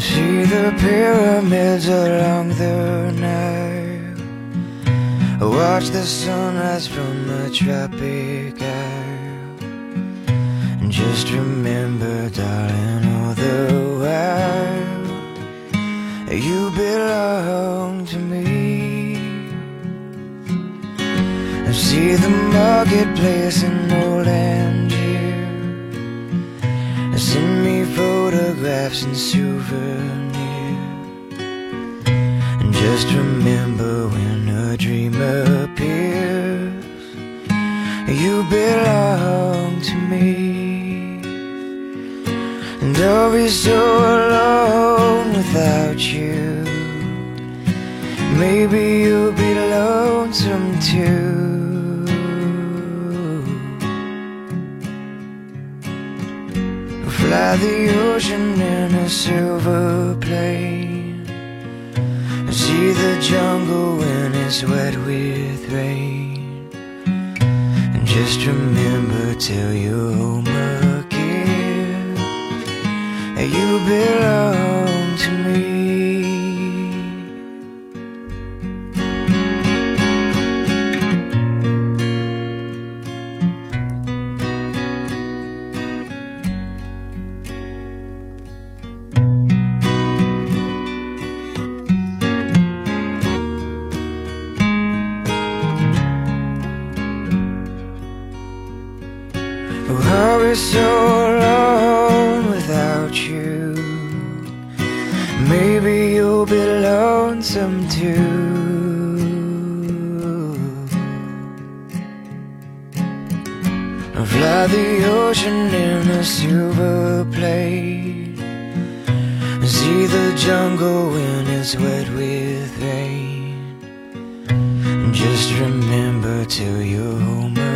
the pyramids along the Nile. Watch the sunrise from the tropic isle. And just remember, darling, all the while you belong to me. I see the marketplace in old Algiers. Send me photographs and souvenirs. And just remember when a dream appears, you belong to me. And I'll be so alone without you. Maybe you'll be lonesome too. Fly the ocean in a silver plane. I See the jungle when it's wet with rain. And just remember till you're home again, you belong I'll be so alone without you. Maybe you'll be lonesome too. I'll fly the ocean in a silver plane. See the jungle when it's wet with rain. Just remember till you're home